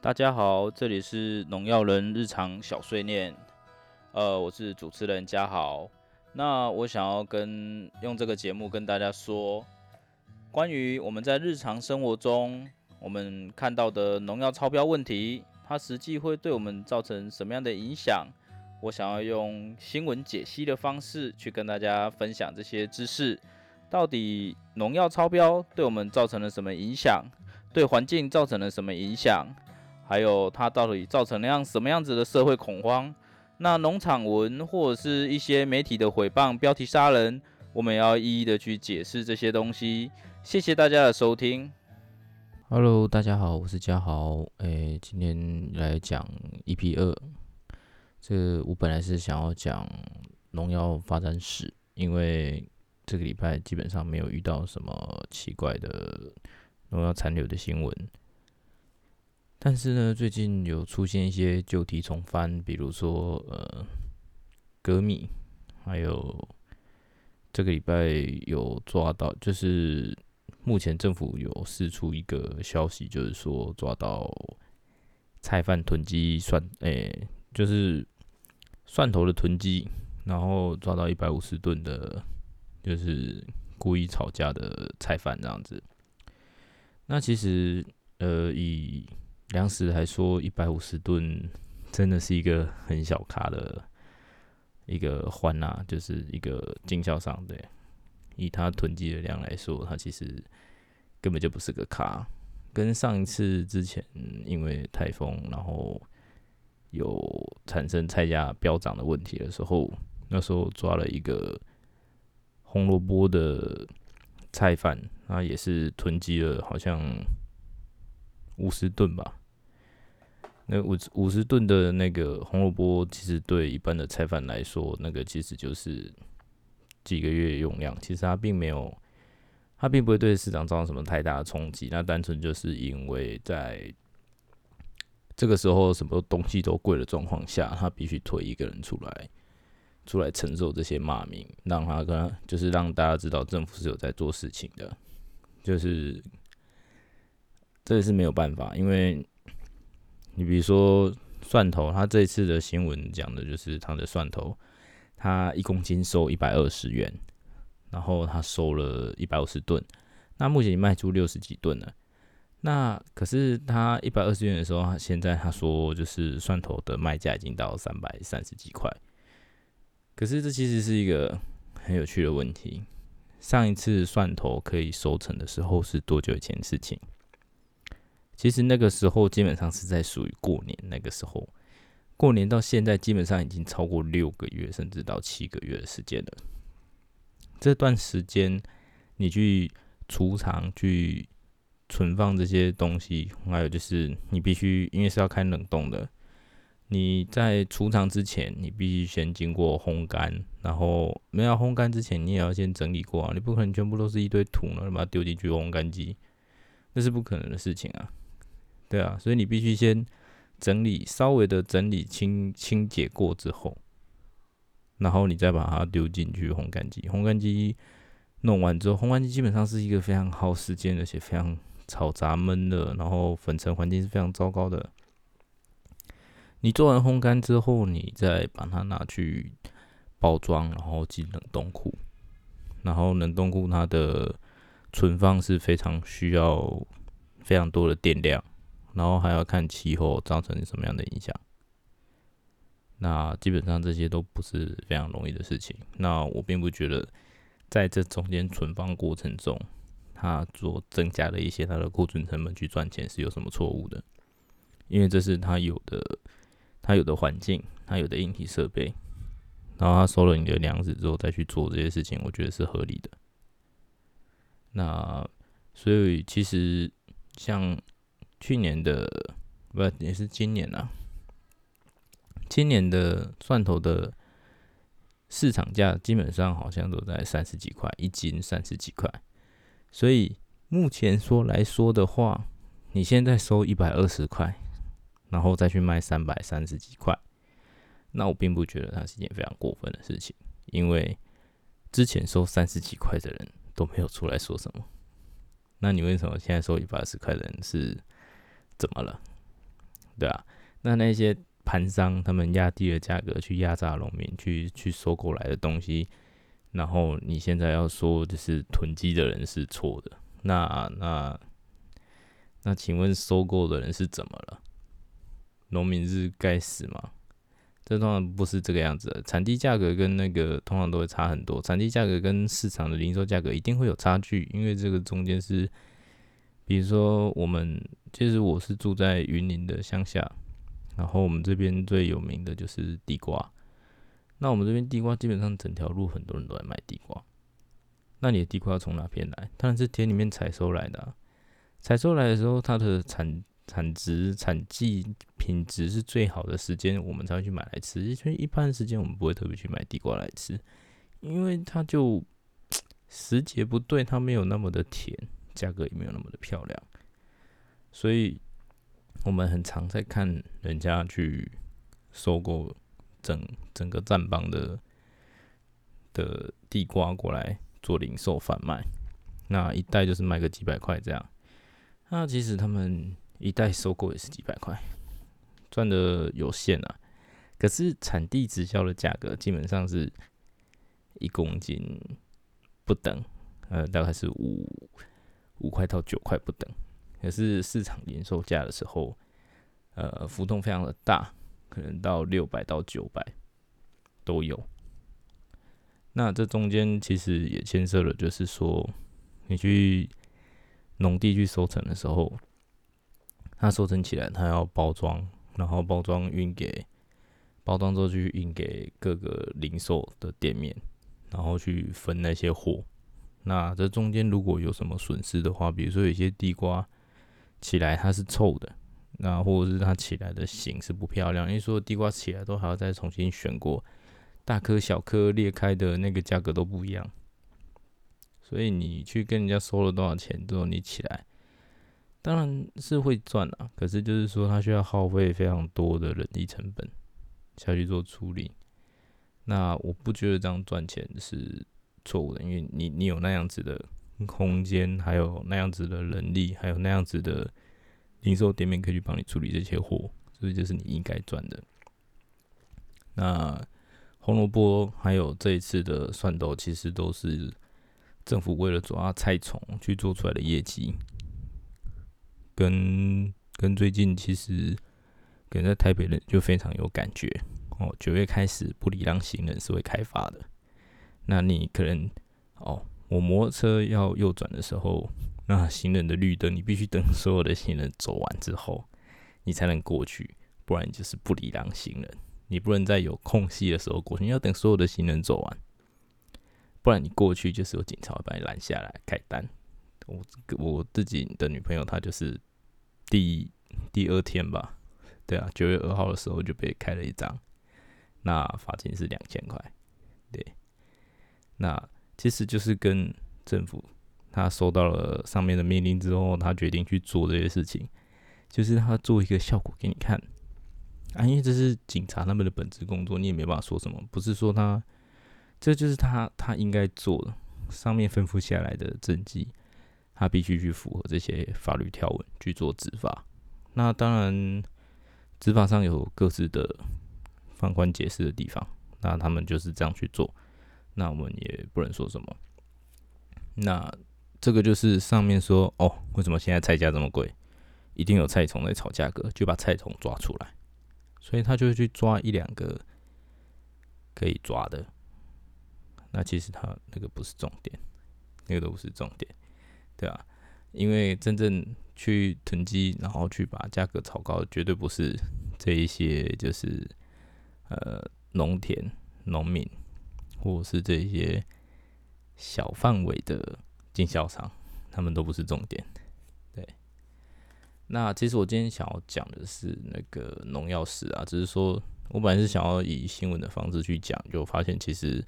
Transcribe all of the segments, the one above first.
大家好，这里是农药人日常小碎念，呃，我是主持人嘉豪。那我想要跟用这个节目跟大家说，关于我们在日常生活中我们看到的农药超标问题，它实际会对我们造成什么样的影响？我想要用新闻解析的方式去跟大家分享这些知识。到底农药超标对我们造成了什么影响？对环境造成了什么影响？还有它到底造成了样什么样子的社会恐慌？那农场文或者是一些媒体的诽谤、标题杀人，我们要一一的去解释这些东西。谢谢大家的收听。Hello，大家好，我是嘉豪。诶，今天来讲 EP 二。这我本来是想要讲农药发展史，因为这个礼拜基本上没有遇到什么奇怪的农药残留的新闻。但是呢，最近有出现一些旧题重翻，比如说呃，革命，还有这个礼拜有抓到，就是目前政府有释出一个消息，就是说抓到菜贩囤积蒜，诶，就是蒜头的囤积，然后抓到一百五十吨的，就是故意吵架的菜贩这样子。那其实呃以粮食还说一百五十吨，真的是一个很小卡的一个欢呐，就是一个经销商对，以他囤积的量来说，他其实根本就不是个卡。跟上一次之前因为台风，然后有产生菜价飙涨的问题的时候，那时候抓了一个红萝卜的菜贩，他也是囤积了好像五十吨吧。那五五十吨的那个红萝卜，其实对一般的菜贩来说，那个其实就是几个月用量。其实它并没有，它并不会对市场造成什么太大的冲击。那单纯就是因为在这个时候什么东西都贵的状况下，他必须推一个人出来，出来承受这些骂名，让他跟就是让大家知道政府是有在做事情的。就是这也是没有办法，因为。你比如说蒜头，他这次的新闻讲的就是他的蒜头，他一公斤收一百二十元，然后他收了一百五十吨，那目前卖出六十几吨了。那可是他一百二十元的时候，现在他说就是蒜头的卖价已经到三百三十几块。可是这其实是一个很有趣的问题。上一次蒜头可以收成的时候是多久以前的事情？其实那个时候基本上是在属于过年那个时候，过年到现在基本上已经超过六个月，甚至到七个月的时间了。这段时间你去储藏、去存放这些东西，还有就是你必须因为是要开冷冻的，你在储藏之前，你必须先经过烘干，然后没有烘干之前，你也要先整理过啊，你不可能全部都是一堆土呢，把它丢进去烘干机，那是不可能的事情啊。对啊，所以你必须先整理，稍微的整理清清洁过之后，然后你再把它丢进去烘干机。烘干机弄完之后，烘干机基本上是一个非常耗时间，而且非常嘈杂闷的，然后粉尘环境是非常糟糕的。你做完烘干之后，你再把它拿去包装，然后进冷冻库。然后冷冻库它的存放是非常需要非常多的电量。然后还要看气候造成什么样的影响，那基本上这些都不是非常容易的事情。那我并不觉得在这中间存放过程中，它做增加了一些它的库存成本去赚钱是有什么错误的，因为这是它有的，它有的环境，它有的硬体设备，然后它收了你的粮食之后再去做这些事情，我觉得是合理的。那所以其实像。去年的不也是今年啊？今年的蒜头的市场价基本上好像都在三十几块一斤，三十几块。所以目前说来说的话，你现在收一百二十块，然后再去卖三百三十几块，那我并不觉得它是一件非常过分的事情，因为之前收三十几块的人都没有出来说什么。那你为什么现在收一百二十块的人是？怎么了？对啊，那那些盘商他们压低了价格去压榨农民，去去收购来的东西，然后你现在要说就是囤积的人是错的，那那那请问收购的人是怎么了？农民是该死吗？这通常不是这个样子的，产地价格跟那个通常都会差很多，产地价格跟市场的零售价格一定会有差距，因为这个中间是，比如说我们其实我是住在云林的乡下，然后我们这边最有名的就是地瓜，那我们这边地瓜基本上整条路很多人都在卖地瓜，那你的地瓜要从哪边来？当然是田里面采收来的，采收来的时候它的产产值、产季、品质是最好的时间，我们才会去买来吃。因为一般时间我们不会特别去买地瓜来吃，因为它就 时节不对，它没有那么的甜，价格也没有那么的漂亮。所以我们很常在看人家去收购整整个站帮的的地瓜过来做零售贩卖，那一袋就是卖个几百块这样。那其实他们。一袋收购也是几百块，赚的有限啊。可是产地直销的价格基本上是一公斤不等，呃，大概是五五块到九块不等。可是市场零售价的时候，呃，浮动非常的大，可能到六百到九百都有。那这中间其实也牵涉了，就是说你去农地去收成的时候。它收成起来，它要包装，然后包装运给包装之后去运给各个零售的店面，然后去分那些货。那这中间如果有什么损失的话，比如说有些地瓜起来它是臭的，那或者是它起来的形是不漂亮，因为说地瓜起来都还要再重新选过，大颗小颗裂开的那个价格都不一样。所以你去跟人家收了多少钱之后，你起来。当然是会赚啊，可是就是说，它需要耗费非常多的人力成本下去做处理。那我不觉得这样赚钱是错误的，因为你你有那样子的空间，还有那样子的能力，还有那样子的零售店面可以去帮你处理这些货，所以就是你应该赚的。那红萝卜还有这一次的蒜豆，其实都是政府为了抓菜虫去做出来的业绩。跟跟最近其实，可能在台北人就非常有感觉哦。九月开始，不礼让行人是会开发的。那你可能哦，我摩托车要右转的时候，那行人的绿灯，你必须等所有的行人走完之后，你才能过去，不然就是不礼让行人。你不能在有空隙的时候过去，你要等所有的行人走完，不然你过去就是有警察把你拦下来开单。我我自己的女朋友她就是。第第二天吧，对啊，九月二号的时候就被开了一张，那罚金是两千块，那其实就是跟政府他收到了上面的命令之后，他决定去做这些事情，就是他做一个效果给你看啊，因为这是警察他们的本职工作，你也没办法说什么，不是说他这就是他他应该做的，上面吩咐下来的政绩。他必须去符合这些法律条文去做执法。那当然，执法上有各自的放宽解释的地方。那他们就是这样去做，那我们也不能说什么。那这个就是上面说哦，为什么现在菜价这么贵？一定有菜虫在炒价格，就把菜虫抓出来。所以他就会去抓一两个可以抓的。那其实他那个不是重点，那个都不是重点。对啊，因为真正去囤积，然后去把价格炒高，绝对不是这一些，就是呃农田农民，或是这些小范围的经销商，他们都不是重点。对，那其实我今天想要讲的是那个农药史啊，只是说我本来是想要以新闻的方式去讲，就发现其实。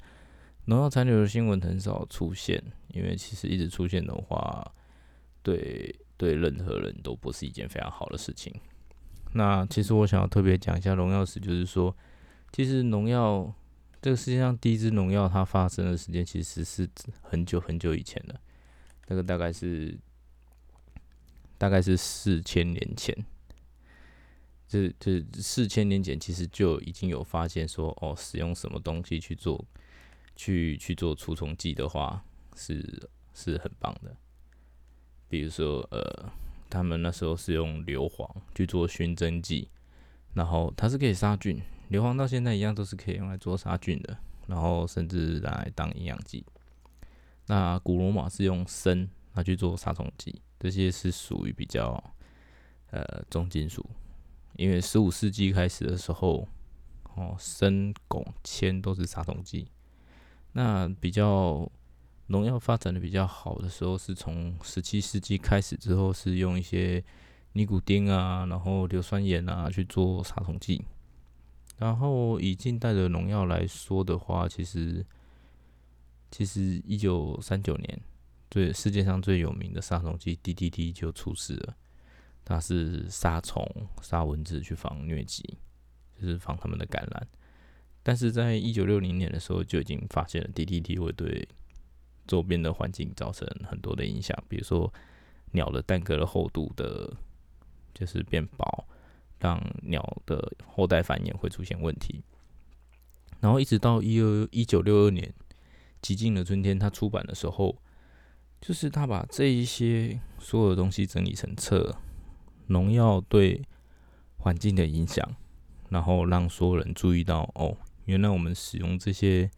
农药残留的新闻很少出现，因为其实一直出现的话，对对任何人都不是一件非常好的事情。那其实我想要特别讲一下农药史，就是说，其实农药这个世界上第一支农药它发生的时间其实是很久很久以前了，那个大概是大概是四千年前，这这四千年前其实就已经有发现说，哦，使用什么东西去做，去去做除虫剂的话，是是很棒的。比如说，呃，他们那时候是用硫磺去做熏蒸剂，然后它是可以杀菌，硫磺到现在一样都是可以用来做杀菌的，然后甚至来当营养剂。那古罗马是用砷拿去做杀虫剂，这些是属于比较呃重金属。因为十五世纪开始的时候，哦，砷、汞、铅都是杀虫剂。那比较农药发展的比较好的时候，是从十七世纪开始之后，是用一些尼古丁啊，然后硫酸盐啊去做杀虫剂。然后以近代的农药来说的话，其实其实一九三九年，最世界上最有名的杀虫剂 DDT 就出事了。它是杀虫、杀蚊子去防疟疾，就是防他们的感染。但是在一九六零年的时候，就已经发现了 DDT 会对周边的环境造成很多的影响，比如说鸟的蛋壳的厚度的，就是变薄，让鸟的后代繁衍会出现问题。然后一直到一二一九六二年，《极静的春天》它出版的时候，就是他把这一些所有的东西整理成册。农药对环境的影响，然后让所有人注意到哦，原来我们使用这些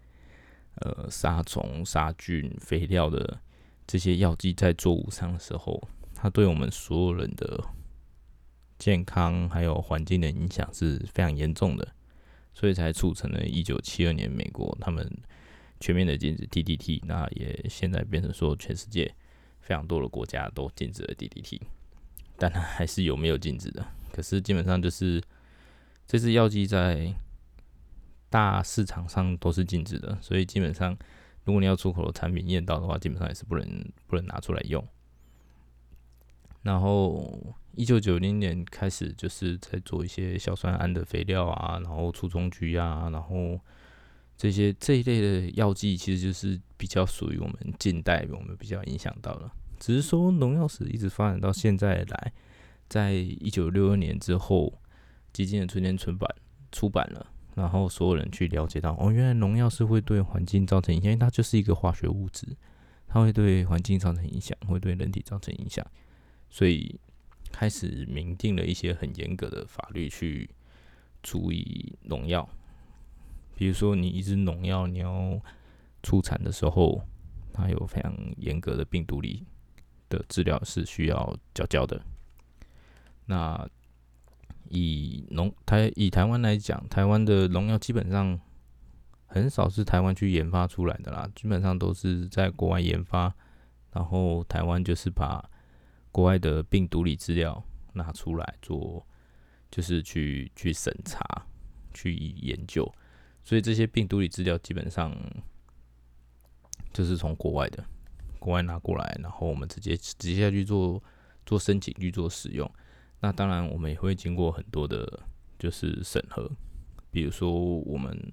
呃杀虫、杀菌、肥料的这些药剂在作物上的时候，它对我们所有人的健康还有环境的影响是非常严重的，所以才促成了一九七二年美国他们全面的禁止 DDT，那也现在变成说全世界非常多的国家都禁止了 DDT。但它还是有没有禁止的，可是基本上就是这支药剂在大市场上都是禁止的，所以基本上如果你要出口的产品验到的话，基本上也是不能不能拿出来用。然后一九九零年开始就是在做一些硝酸铵的肥料啊，然后除虫菊啊，然后这些这一类的药剂，其实就是比较属于我们近代我们比较影响到了。只是说农药史一直发展到现在来，在一九六二年之后，《基金的春天》出版出版了，然后所有人去了解到，哦，原来农药是会对环境造成影响，因为它就是一个化学物质，它会对环境造成影响，会对人体造成影响，所以开始明定了一些很严格的法律去注意农药，比如说你一支农药你要出产的时候，它有非常严格的病毒力。的治疗是需要缴交的。那以农台以台湾来讲，台湾的农药基本上很少是台湾去研发出来的啦，基本上都是在国外研发，然后台湾就是把国外的病毒理资料拿出来做，就是去去审查、去研究，所以这些病毒理资料基本上就是从国外的。国外拿过来，然后我们直接直接下去做做申请去做使用。那当然，我们也会经过很多的，就是审核。比如说，我们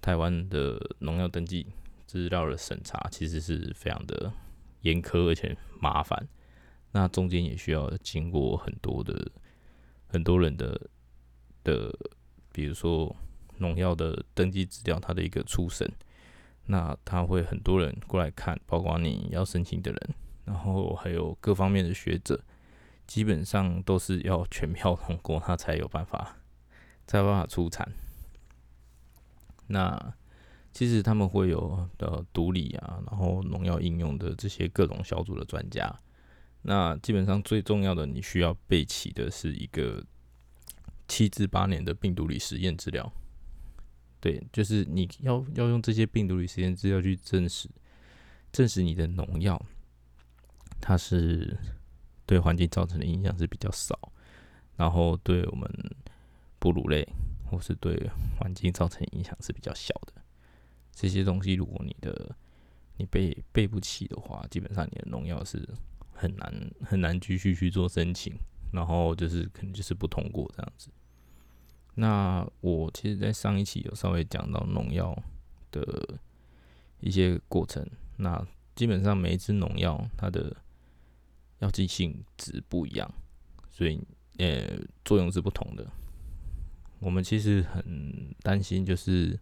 台湾的农药登记资料的审查，其实是非常的严苛而且麻烦。那中间也需要经过很多的很多人的的，比如说农药的登记资料，它的一个初审。那他会很多人过来看，包括你要申请的人，然后还有各方面的学者，基本上都是要全票通过，他才有办法，才有办法出产。那其实他们会有的毒理啊，然后农药应用的这些各种小组的专家。那基本上最重要的，你需要备齐的是一个七至八年的病毒理实验资料。对，就是你要要用这些病毒与实验资料去证实，证实你的农药，它是对环境造成的影响是比较少，然后对我们哺乳类或是对环境造成影响是比较小的。这些东西，如果你的你背背不起的话，基本上你的农药是很难很难继续去做申请，然后就是可能就是不通过这样子。那我其实，在上一期有稍微讲到农药的一些过程。那基本上每一支农药它的药剂性质不一样，所以呃作用是不同的。我们其实很担心，就是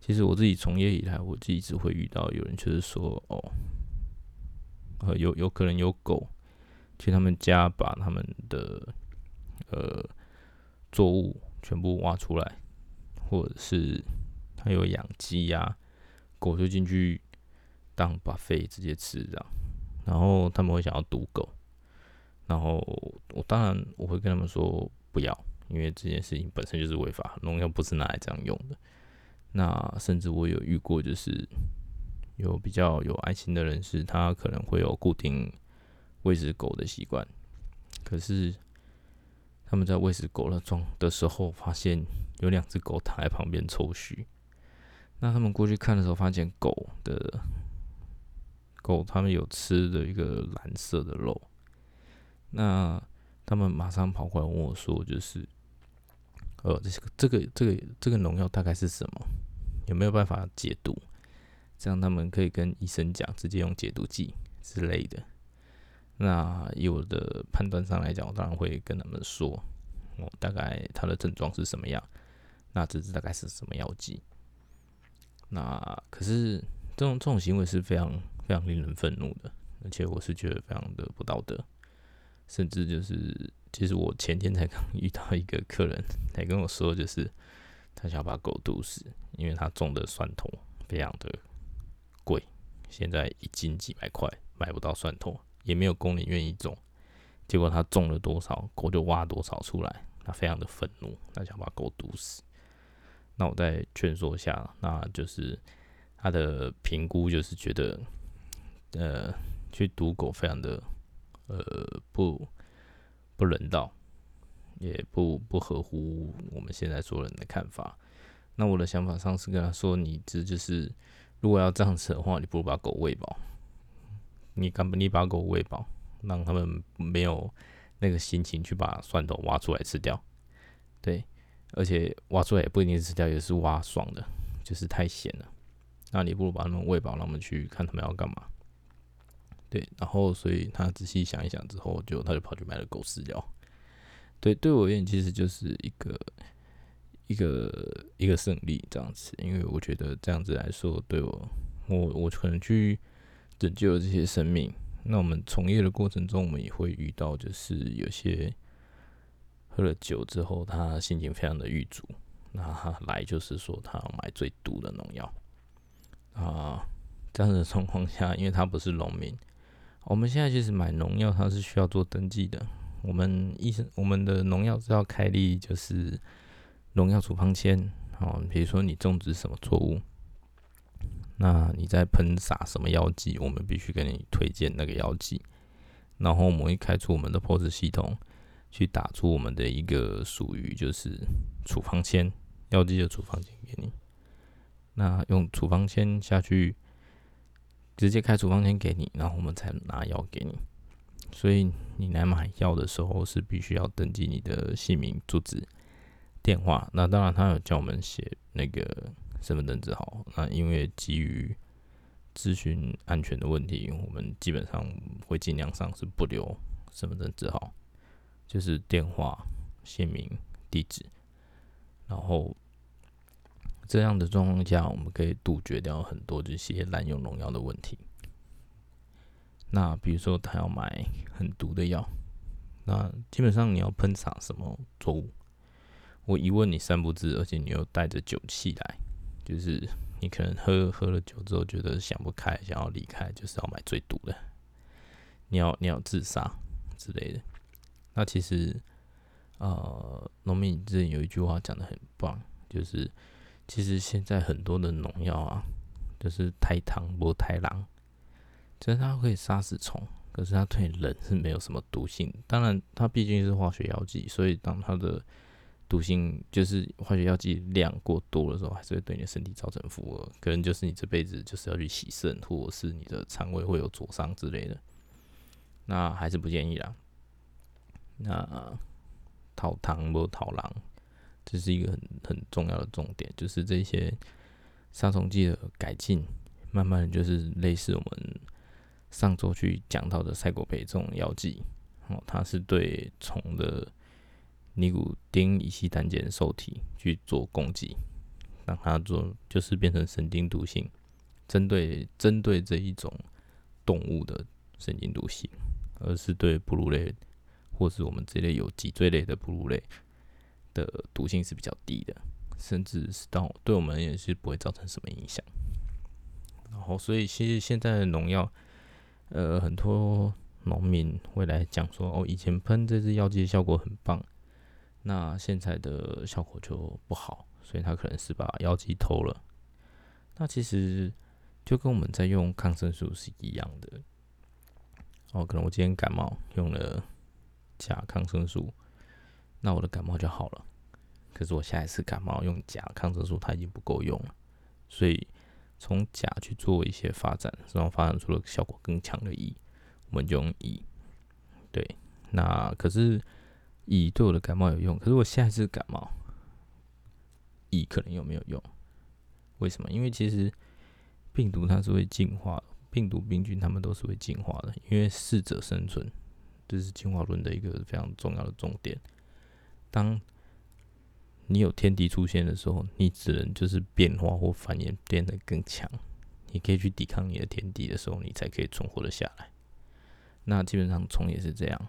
其实我自己从业以来，我自己只会遇到有人就是说，哦，呃，有有可能有狗去他们家把他们的呃作物全部挖出来，或者是他有养鸡呀，狗就进去当把肺直接吃这样，然后他们会想要毒狗，然后我当然我会跟他们说不要。因为这件事情本身就是违法，农药不是拿来这样用的。那甚至我有遇过，就是有比较有爱心的人士，他可能会有固定喂食狗的习惯，可是他们在喂食狗的状的时候，发现有两只狗躺在旁边抽搐。那他们过去看的时候，发现狗的狗他们有吃的一个蓝色的肉，那他们马上跑过来问我说，就是。呃，这个这个这个这个农药大概是什么？有没有办法解毒？这样他们可以跟医生讲，直接用解毒剂之类的。那以我的判断上来讲，我当然会跟他们说，我大概他的症状是什么样，那这是大概是什么药剂。那可是这种这种行为是非常非常令人愤怒的，而且我是觉得非常的不道德，甚至就是。其实我前天才刚遇到一个客人，来跟我说，就是他想把狗毒死，因为他种的蒜头非常的贵，现在一斤几百块，买不到蒜头，也没有工人愿意种。结果他种了多少，狗就挖多少出来，他非常的愤怒，他想把狗毒死。那我再劝说下，那就是他的评估就是觉得，呃，去毒狗非常的，呃，不。不人道，也不不合乎我们现在所有人的看法。那我的想法上是跟他说：“你这就是，如果要这样子的话，你不如把狗喂饱。你干不？你把狗喂饱，让他们没有那个心情去把蒜头挖出来吃掉。对，而且挖出来也不一定是吃掉，也是挖爽的，就是太咸了。那你不如把他们喂饱，让他们去看他们要干嘛。”对，然后所以他仔细想一想之后，就他就跑去买了狗饲料。对，对我而言，其实就是一个一个一个胜利这样子，因为我觉得这样子来说，对我我我可能去拯救这些生命。那我们从业的过程中，我们也会遇到，就是有些喝了酒之后，他心情非常的郁卒，那他来就是说他要买最毒的农药啊。这样的状况下，因为他不是农民。我们现在其实买农药，它是需要做登记的。我们医生，我们的农药是要开立，就是农药处方签。哦，比如说你种植什么作物，那你在喷洒什么药剂，我们必须给你推荐那个药剂。然后我们会开出我们的 POS 系统，去打出我们的一个属于就是处方签，药剂的处方签给你。那用处方签下去。直接开处方签给你，然后我们才拿药给你。所以你来买药的时候是必须要登记你的姓名、住址、电话。那当然，他有叫我们写那个身份证字号。那因为基于咨询安全的问题，我们基本上会尽量上是不留身份证字号，就是电话、姓名、地址，然后。这样的状况下，我们可以杜绝掉很多这些滥用农药的问题。那比如说，他要买很毒的药，那基本上你要喷洒什么作物？我一问你三不知，而且你又带着酒气来，就是你可能喝喝了酒之后觉得想不开，想要离开，就是要买最毒的，你要你要自杀之类的。那其实，呃，农民之前有一句话讲的很棒，就是。其实现在很多的农药啊，就是太糖不太狼，就是它可以杀死虫，可是它对人是没有什么毒性。当然，它毕竟是化学药剂，所以当它的毒性就是化学药剂量过多的时候，还是会对你的身体造成负荷。可能就是你这辈子就是要去洗肾，或者是你的肠胃会有灼伤之类的，那还是不建议啦。那讨糖不讨狼。这是一个很很重要的重点，就是这些杀虫剂的改进，慢慢的就是类似我们上周去讲到的赛果培这种药剂，哦，它是对虫的尼古丁乙烯胆碱受体去做攻击，让它做就是变成神经毒性，针对针对这一种动物的神经毒性，而是对哺乳类或是我们这类有脊椎类的哺乳类的毒性是比较低的，甚至是到对我们也是不会造成什么影响。然后，所以其实现在的农药，呃，很多农民会来讲说，哦，以前喷这支药剂效果很棒。那现在的效果就不好，所以他可能是把药剂偷了。那其实就跟我们在用抗生素是一样的。哦，可能我今天感冒用了假抗生素，那我的感冒就好了。可是我下一次感冒用假抗生素，它已经不够用了。所以从甲去做一些发展，然后发展出了效果更强的乙，我们就用乙。对，那可是。乙对我的感冒有用，可是我下一次感冒，乙可能有没有用？为什么？因为其实病毒它是会进化的，病毒、病菌它们都是会进化的，因为适者生存，这是进化论的一个非常重要的重点。当你有天敌出现的时候，你只能就是变化或繁衍变得更强，你可以去抵抗你的天敌的时候，你才可以存活的下来。那基本上虫也是这样。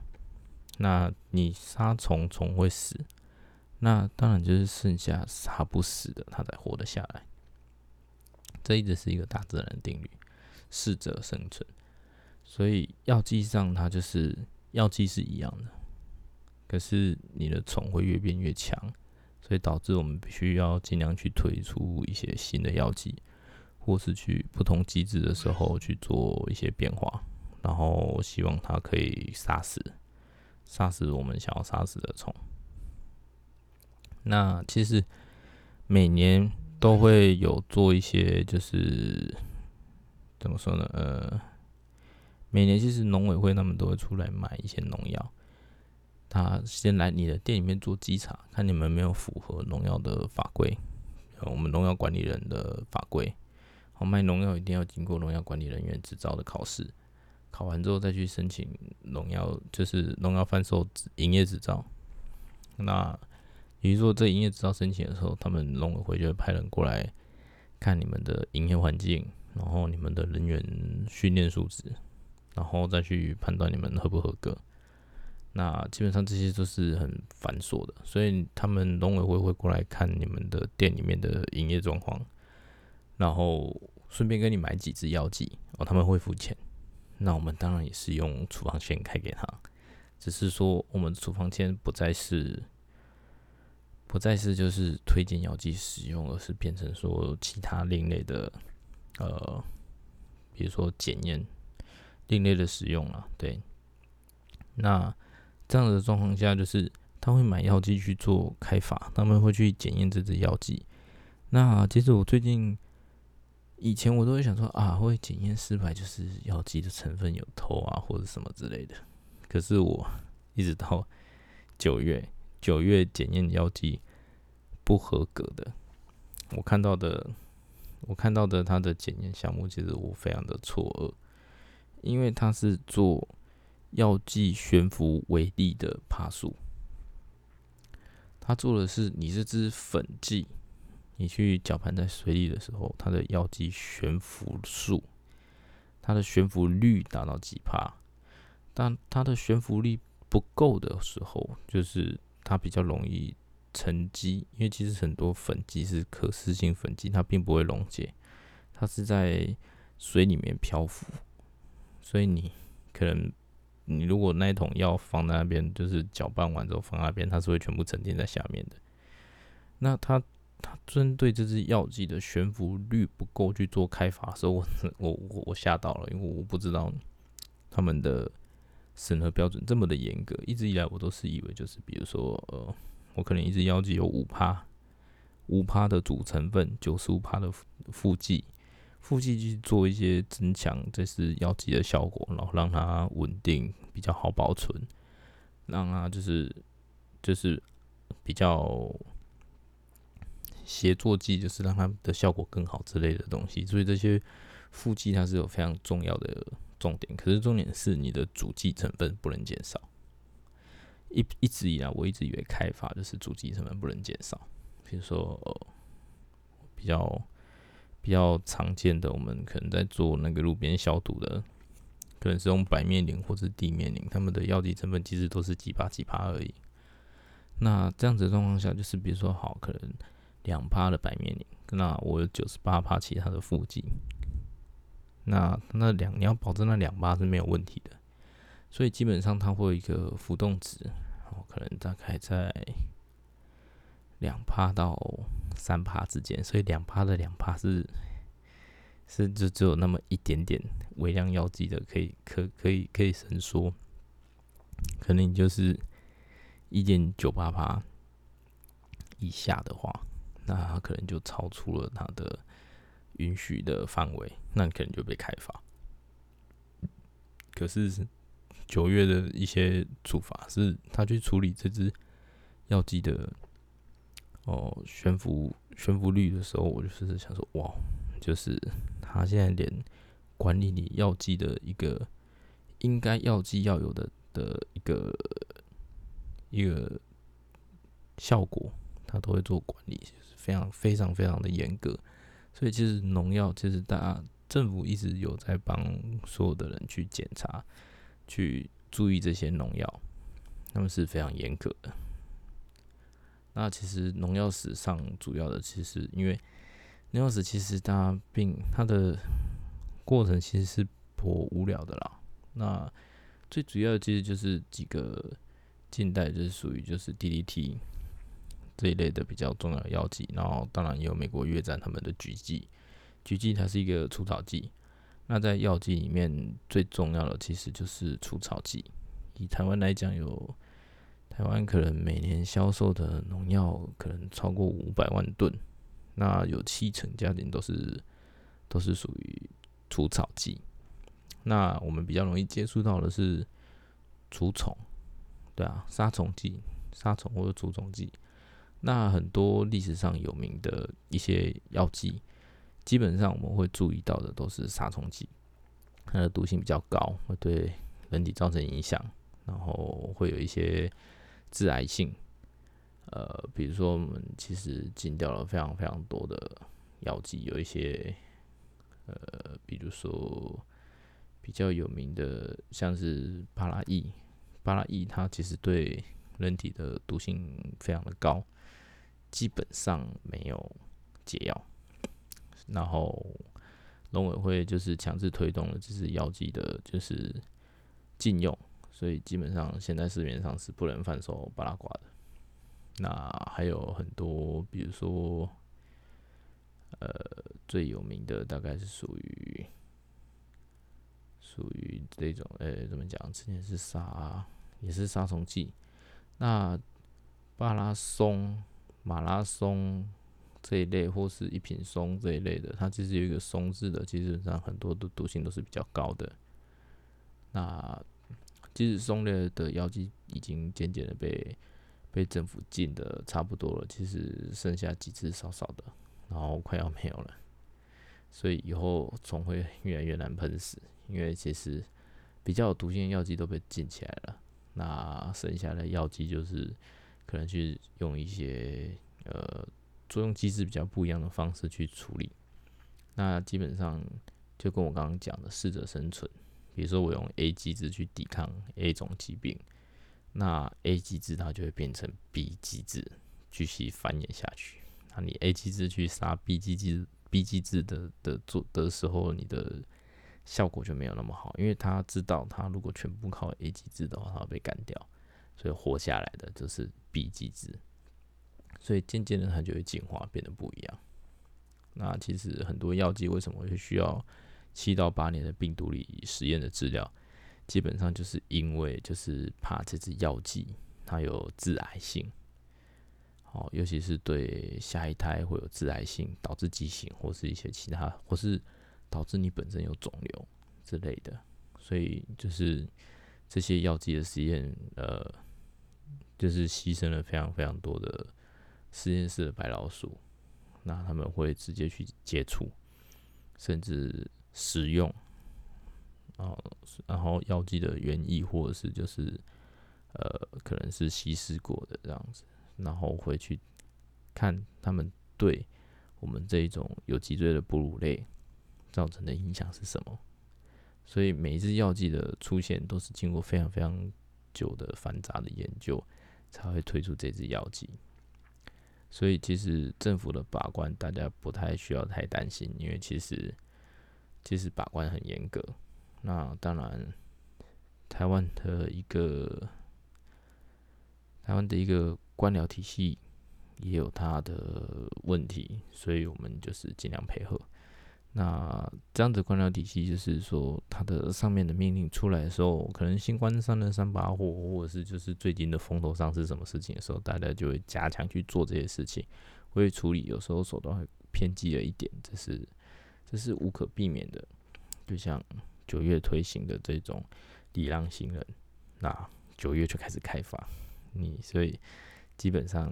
那你杀虫，虫会死，那当然就是剩下杀不死的，它才活得下来。这一直是一个大自然定律，适者生存。所以药剂上它就是药剂是一样的，可是你的虫会越变越强，所以导致我们必须要尽量去推出一些新的药剂，或是去不同机制的时候去做一些变化，然后希望它可以杀死。杀死我们想要杀死的虫。那其实每年都会有做一些，就是怎么说呢？呃，每年其实农委会他们都会出来买一些农药。他先来你的店里面做稽查，看你们没有符合农药的法规，我们农药管理人的法规。好，卖农药一定要经过农药管理人员执照的考试。考完之后再去申请农药，就是农药贩售营业执照。那比如说这营业执照申请的时候，他们农委会就会派人过来看你们的营业环境，然后你们的人员训练素质，然后再去判断你们合不合格。那基本上这些都是很繁琐的，所以他们农委会会过来看你们的店里面的营业状况，然后顺便跟你买几支药剂哦，他们会付钱。那我们当然也是用处方签开给他，只是说我们处方签不再是不再是就是推荐药剂使用，而是变成说其他另类的呃，比如说检验另类的使用了。对，那这样的状况下，就是他会买药剂去做开发，他们会去检验这支药剂。那其实我最近。以前我都会想说啊，会检验失败就是药剂的成分有偷啊，或者什么之类的。可是我一直到九月，九月检验药剂不合格的，我看到的，我看到的它的检验项目，其实我非常的错愕，因为它是做药剂悬浮微粒的帕数，他做的是你这支粉剂。你去搅拌在水里的时候，它的药剂悬浮数，它的悬浮率达到几帕？当它的悬浮力不够的时候，就是它比较容易沉积，因为其实很多粉剂是可湿性粉剂，它并不会溶解，它是在水里面漂浮，所以你可能你如果那一桶药放在那边，就是搅拌完之后放那边，它是会全部沉淀在下面的。那它。他针对这支药剂的悬浮率不够去做开发的时候，我我我我吓到了，因为我不知道他们的审核标准这么的严格。一直以来，我都是以为就是，比如说，呃，我可能一支药剂有五趴，五趴的主成分，九十五趴的副剂，副剂去做一些增强这是药剂的效果，然后让它稳定，比较好保存，让它就是就是比较。协作剂就是让它的效果更好之类的东西，所以这些副剂它是有非常重要的重点。可是重点是你的主剂成分不能减少，一一直以来我一直以为开发就是主机成本不能减少，比如说比较比较常见的，我们可能在做那个路边消毒的，可能是用白面磷或者地面磷，他们的药剂成本其实都是几帕几帕而已。那这样子的状况下，就是比如说好可能两帕的白面磷，那我有九十八帕其他的腹肌，那那两你要保证那两帕是没有问题的。所以基本上它会有一个浮动值，哦，可能大概在两帕到三帕之间，所以两帕的两帕是是就只有那么一点点微量药剂的可以可可以可以伸缩，可能就是一点九八帕以下的话，那他可能就超出了他的允许的范围，那可能就被开发。可是。九月的一些处罚是他去处理这支药剂的哦悬浮悬浮率的时候，我就是想说，哇，就是他现在连管理你药剂的一个应该药剂要有的的一个一个效果，他都会做管理，就非常非常非常的严格。所以其实农药，其实大家政府一直有在帮所有的人去检查。去注意这些农药，他们是非常严格的。那其实农药史上主要的，其实因为农药史其实它并它的过程其实是颇无聊的啦。那最主要的其实就是几个近代就是属于就是 DDT 这一类的比较重要的药剂，然后当然也有美国越战他们的狙击，狙击它是一个除草剂。那在药剂里面最重要的其实就是除草剂。以台湾来讲，有台湾可能每年销售的农药可能超过五百万吨，那有七成家庭都是都是属于除草剂。那我们比较容易接触到的是除虫，对啊，杀虫剂、杀虫或者除虫剂。那很多历史上有名的一些药剂。基本上我们会注意到的都是杀虫剂，它的毒性比较高，会对人体造成影响，然后会有一些致癌性。呃，比如说我们其实禁掉了非常非常多的药剂，有一些呃，比如说比较有名的像是巴拉益，巴拉益它其实对人体的毒性非常的高，基本上没有解药。然后农委会就是强制推动了这支药剂的，就是禁用，所以基本上现在市面上是不能贩售巴拉瓜的。那还有很多，比如说，呃，最有名的大概是属于属于这种，呃，怎么讲？之前是杀，也是杀虫剂。那巴拉松、马拉松。这一类或是一品松这一类的，它其实有一个松字的，基本上很多的毒性都是比较高的。那即使松类的药剂已经渐渐的被被政府禁的差不多了，其实剩下几支少少的，然后快要没有了。所以以后虫会越来越难喷死，因为其实比较有毒性的药剂都被禁起来了。那剩下的药剂就是可能去用一些呃。作用机制比较不一样的方式去处理，那基本上就跟我刚刚讲的适者生存。比如说我用 A 机制去抵抗 A 种疾病，那 A 机制它就会变成 B 机制继续繁衍下去。那你 A 机制去杀 B 机制 B 机制的的做的时候，你的效果就没有那么好，因为他知道他如果全部靠 A 机制的话，他会被干掉，所以活下来的就是 B 机制。所以渐渐的，它就会进化，变得不一样。那其实很多药剂为什么会需要七到八年的病毒里实验的治疗？基本上就是因为就是怕这支药剂它有致癌性，好，尤其是对下一胎会有致癌性，导致畸形或是一些其他，或是导致你本身有肿瘤之类的。所以就是这些药剂的实验，呃，就是牺牲了非常非常多的。实验室的白老鼠，那他们会直接去接触，甚至使用，然后然后药剂的原意或者是就是呃，可能是稀释过的这样子，然后会去看他们对我们这一种有脊椎的哺乳类造成的影响是什么。所以每一支药剂的出现都是经过非常非常久的繁杂的研究才会推出这支药剂。所以其实政府的把关大家不太需要太担心，因为其实其实把关很严格。那当然，台湾的一个台湾的一个官僚体系也有它的问题，所以我们就是尽量配合。那这样子官僚体系就是说，它的上面的命令出来的时候，可能新冠上任三把火，或者是就是最近的风头上是什么事情的时候，大家就会加强去做这些事情，会处理。有时候手段会偏激了一点，这是这是无可避免的。就像九月推行的这种礼让行人，那九月就开始开发。你所以基本上，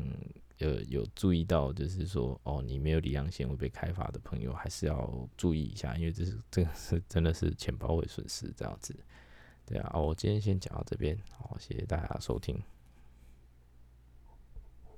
呃，有注意到，就是说，哦，你没有离让线会被开发的朋友，还是要注意一下，因为这是这个是真的是钱包会损失这样子。对啊，我今天先讲到这边，好，谢谢大家收听。